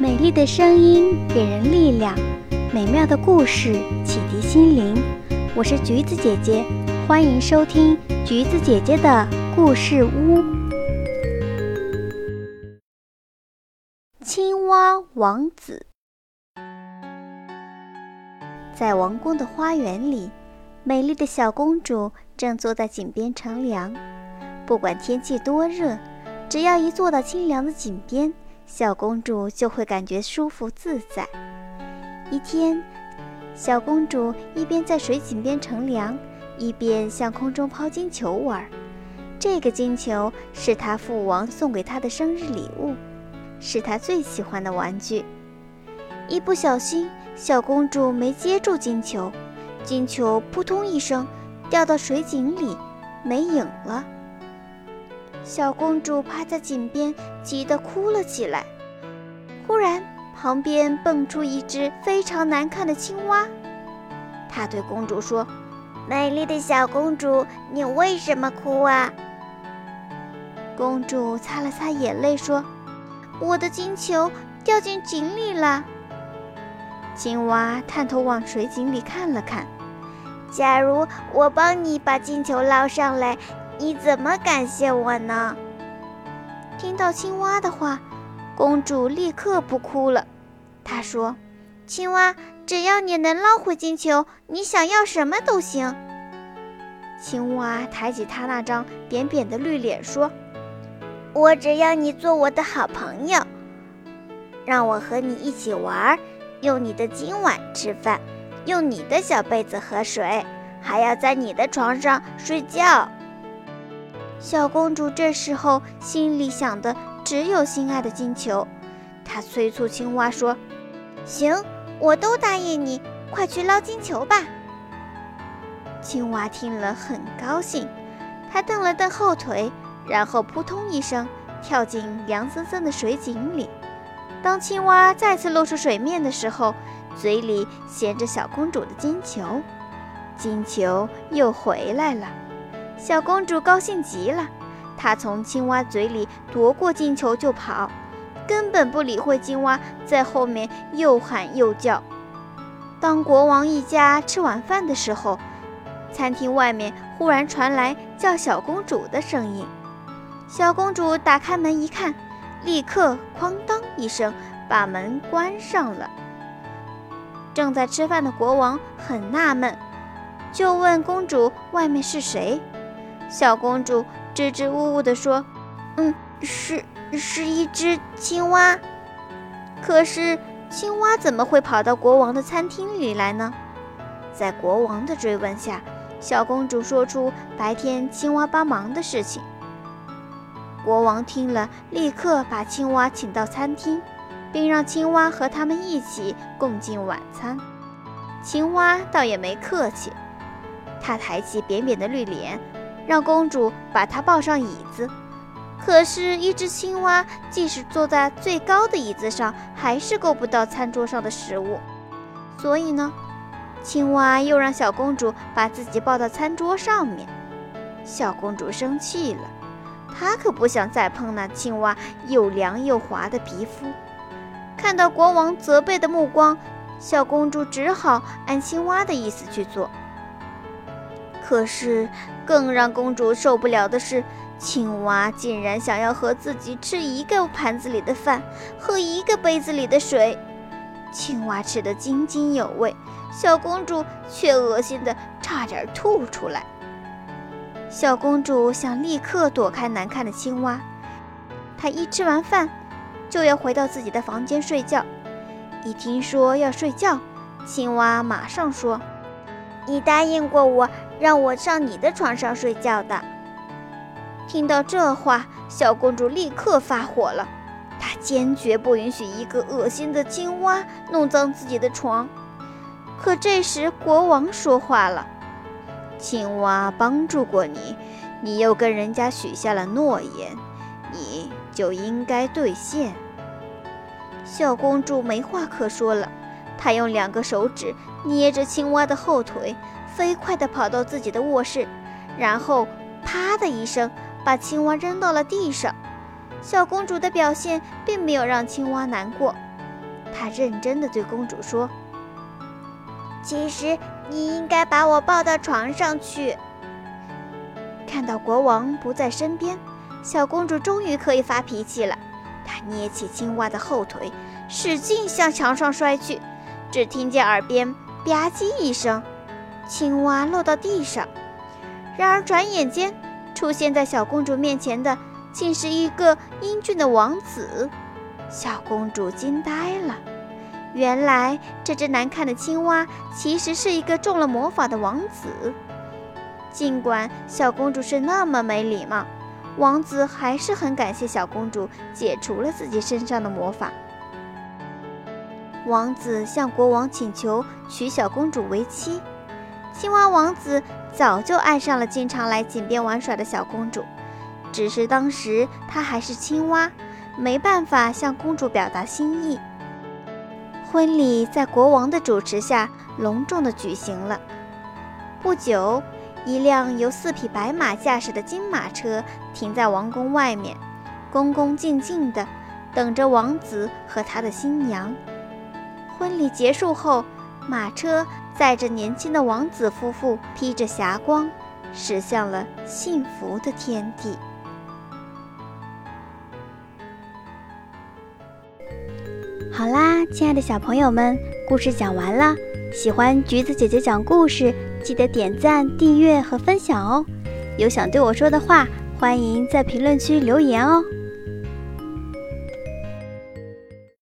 美丽的声音给人力量，美妙的故事启迪心灵。我是橘子姐姐，欢迎收听橘子姐姐的故事屋。青蛙王子在王宫的花园里，美丽的小公主正坐在井边乘凉。不管天气多热，只要一坐到清凉的井边，小公主就会感觉舒服自在。一天，小公主一边在水井边乘凉，一边向空中抛金球玩。这个金球是她父王送给她的生日礼物，是她最喜欢的玩具。一不小心，小公主没接住金球，金球扑通一声掉到水井里，没影了。小公主趴在井边，急得哭了起来。忽然，旁边蹦出一只非常难看的青蛙。她对公主说：“美丽的小公主，你为什么哭啊？”公主擦了擦眼泪说：“我的金球掉进井里了。”青蛙探头往水井里看了看。假如我帮你把金球捞上来。你怎么感谢我呢？听到青蛙的话，公主立刻不哭了。她说：“青蛙，只要你能捞回金球，你想要什么都行。”青蛙抬起它那张扁扁的绿脸说：“我只要你做我的好朋友，让我和你一起玩，用你的金碗吃饭，用你的小被子喝水，还要在你的床上睡觉。”小公主这时候心里想的只有心爱的金球，她催促青蛙说：“行，我都答应你，快去捞金球吧。”青蛙听了很高兴，它蹬了蹬后腿，然后扑通一声跳进凉森森的水井里。当青蛙再次露出水面的时候，嘴里衔着小公主的金球，金球又回来了。小公主高兴极了，她从青蛙嘴里夺过金球就跑，根本不理会青蛙在后面又喊又叫。当国王一家吃晚饭的时候，餐厅外面忽然传来叫小公主的声音。小公主打开门一看，立刻哐当一声把门关上了。正在吃饭的国王很纳闷，就问公主：“外面是谁？”小公主支支吾吾地说：“嗯，是是一只青蛙。可是青蛙怎么会跑到国王的餐厅里来呢？”在国王的追问下，小公主说出白天青蛙帮忙的事情。国王听了，立刻把青蛙请到餐厅，并让青蛙和他们一起共进晚餐。青蛙倒也没客气，它抬起扁扁的绿脸。让公主把她抱上椅子，可是，一只青蛙即使坐在最高的椅子上，还是够不到餐桌上的食物。所以呢，青蛙又让小公主把自己抱到餐桌上面。小公主生气了，她可不想再碰那青蛙又凉又滑的皮肤。看到国王责备的目光，小公主只好按青蛙的意思去做。可是，更让公主受不了的是，青蛙竟然想要和自己吃一个盘子里的饭，喝一个杯子里的水。青蛙吃得津津有味，小公主却恶心得差点吐出来。小公主想立刻躲开难看的青蛙，她一吃完饭就要回到自己的房间睡觉。一听说要睡觉，青蛙马上说：“你答应过我。”让我上你的床上睡觉的。听到这话，小公主立刻发火了，她坚决不允许一个恶心的青蛙弄脏自己的床。可这时国王说话了：“青蛙帮助过你，你又跟人家许下了诺言，你就应该兑现。”小公主没话可说了，她用两个手指捏着青蛙的后腿。飞快地跑到自己的卧室，然后啪的一声把青蛙扔到了地上。小公主的表现并没有让青蛙难过，她认真地对公主说：“其实你应该把我抱到床上去。”看到国王不在身边，小公主终于可以发脾气了。她捏起青蛙的后腿，使劲向墙上摔去。只听见耳边吧唧一声，青蛙落到地上。然而转眼间，出现在小公主面前的竟是一个英俊的王子。小公主惊呆了。原来这只难看的青蛙其实是一个中了魔法的王子。尽管小公主是那么没礼貌，王子还是很感谢小公主解除了自己身上的魔法。王子向国王请求娶小公主为妻。青蛙王子早就爱上了经常来井边玩耍的小公主，只是当时他还是青蛙，没办法向公主表达心意。婚礼在国王的主持下隆重地举行了。不久，一辆由四匹白马驾驶的金马车停在王宫外面，恭恭敬敬地等着王子和他的新娘。婚礼结束后，马车载着年轻的王子夫妇，披着霞光，驶向了幸福的天地。好啦，亲爱的小朋友们，故事讲完了。喜欢橘子姐姐讲故事，记得点赞、订阅和分享哦。有想对我说的话，欢迎在评论区留言哦。